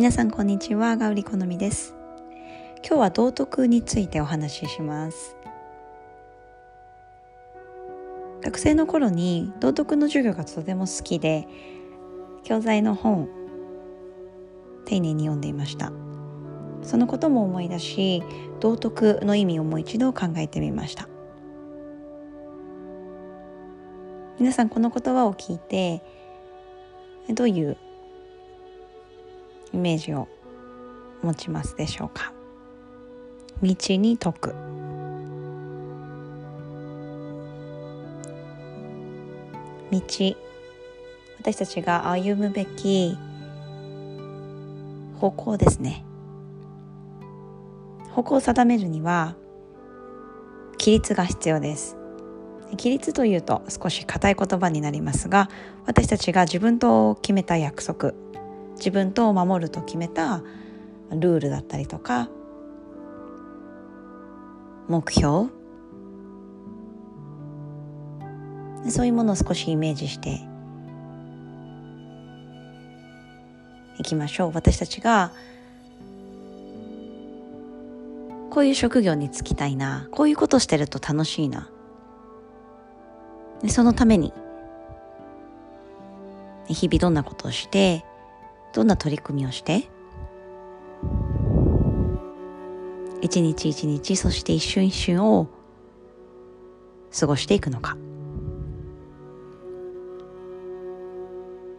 皆さんこんにちは。ガウリ好みです。今日は道徳についてお話しします。学生の頃に道徳の授業がとても好きで教材の本丁寧に読んでいました。そのことも思い出し道徳の意味をもう一度考えてみました。皆さんこの言葉を聞いてどういうイメージを持ちますでしょうか？道に解く。道。私たちが歩むべき方向ですね。方向を定めるには規律が必要です。規律というと少し硬い言葉になりますが私たちが自分と決めた約束。自分と守ると決めたルールだったりとか目標。そういうものを少しイメージしていきましょう。私たちがこういう職業に就きたいな。こういうことしてると楽しいな。そのために日々どんなことをしてどんな取り組みをして？一日一日そして一瞬一瞬を過ごしていくのか。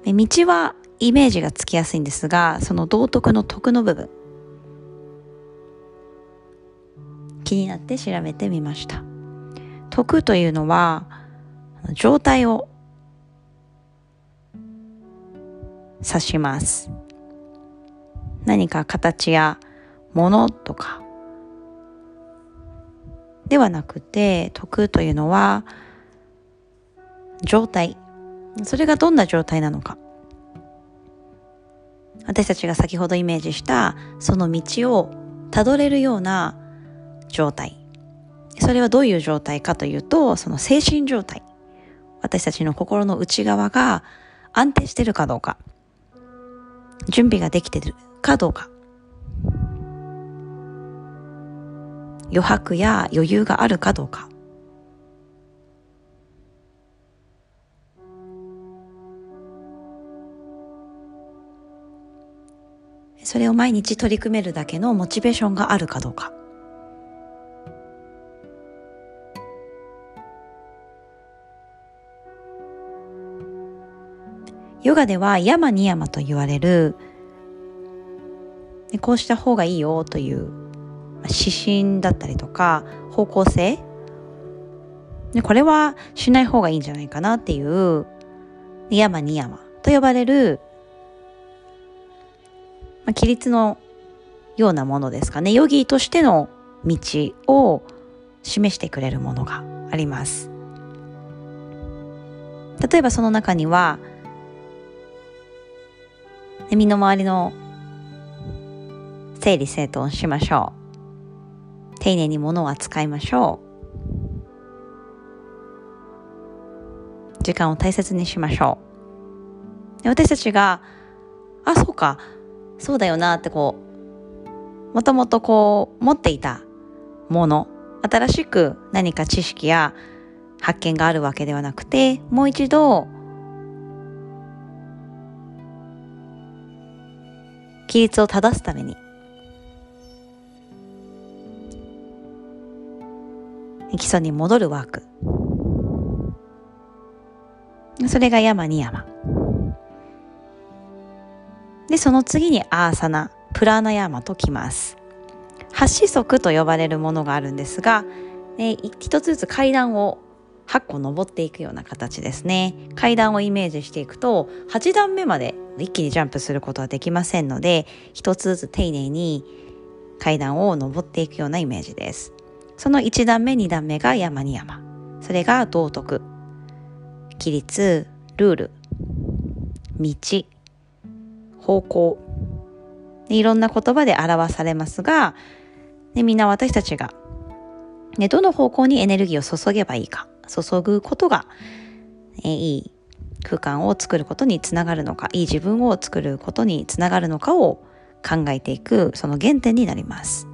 道はイメージがつきやすいんですがその道徳の徳の部分。気になって調べてみました。徳というのは状態を指します。何か形やものとか。ではなくて徳というのは状態。それがどんな状態なのか。私たちが先ほどイメージしたその道をたどれるような状態。それはどういう状態かというとその精神状態。私たちの心の内側が安定しているかどうか。準備ができてるかどうか。余白や余裕があるかどうか。それを毎日取り組めるだけのモチベーションがあるかどうか。ヨガでは山に山と言われるこうした方がいいよという指針だったりとか方向性これはしない方がいいんじゃないかなっていう山に山と呼ばれるまあ、規律のようなものですかね。ヨギとしての道を示してくれるものがあります。例えばその中には、身の回りの整理整頓しましょう。丁寧に物を扱いましょう。時間を大切にしましょうで。私たちが、あ、そうか、そうだよなってこう、もともとこう持っていたもの、新しく何か知識や発見があるわけではなくて、もう一度、規律を正すために、基礎に戻るワーク。それが山に山。で、その次にアーサナ、プラーナヤーマときます。八子足と呼ばれるものがあるんですが、ね、一つずつ階段を8個登っていくような形ですね。階段をイメージしていくと、8段目まで一気にジャンプすることはできませんので、一つずつ丁寧に階段を登っていくようなイメージです。その1段目、2段目が山に山。それが道徳、規律、ルール、道、方向いろんな言葉で表されますが、ね、みんな私たちが、ね、どの方向にエネルギーを注げばいいか注ぐことが、えいい空間を作ることにつながるのかいい自分を作ることにつながるのかを考えていくその原点になります。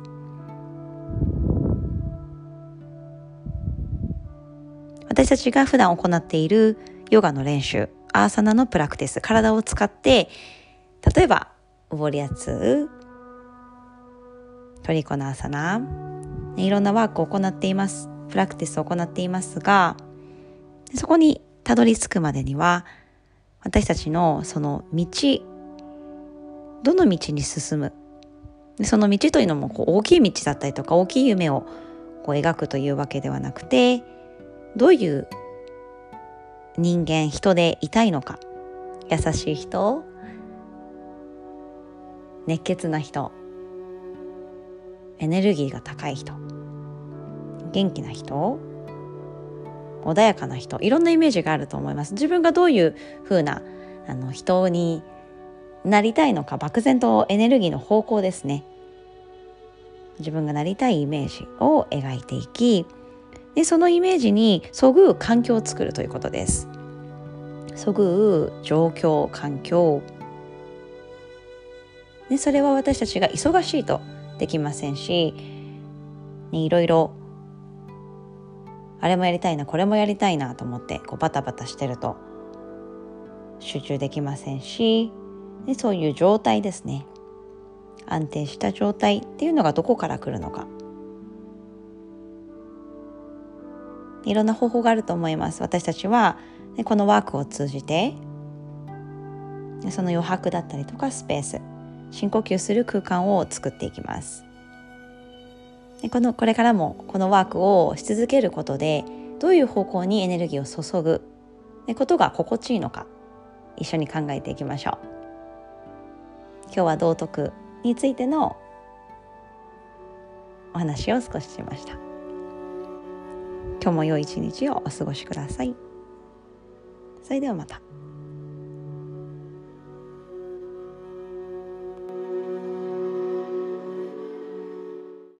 私たちが普段行っているヨガの練習アーサナのプラクティス体を使って例えばウォリアツトリコのアーサナいろんなワークを行っています。プラクティスを行っていますがそこにたどり着くまでには私たちのその道どの道に進むその道というのもこう大きい道だったりとか大きい夢をこう描くというわけではなくてどういう人間人でいたいのか優しい人熱血な人エネルギーが高い人元気な人穏やかな人いろんなイメージがあると思います。自分がどういうふうなあの人になりたいのか漠然とエネルギーの方向ですね。自分がなりたいイメージを描いていきでそのイメージにそぐう環境を作るということです。そぐう状況環境。でそれは私たちが忙しいとできませんし、ね、いろいろあれもやりたいなこれもやりたいなと思ってこうバタバタしてると集中できませんしでそういう状態ですね。安定した状態っていうのがどこから来るのか。いろんな方法があると思います。私たちはこのワークを通じてその余白だったりとかスペース深呼吸する空間を作っていきます。このこれからもこのワークをし続けることでどういう方向にエネルギーを注ぐことが心地いいのか一緒に考えていきましょう。今日は道徳についてのお話を少ししました。今日も良い一日をお過ごしください。それではまた。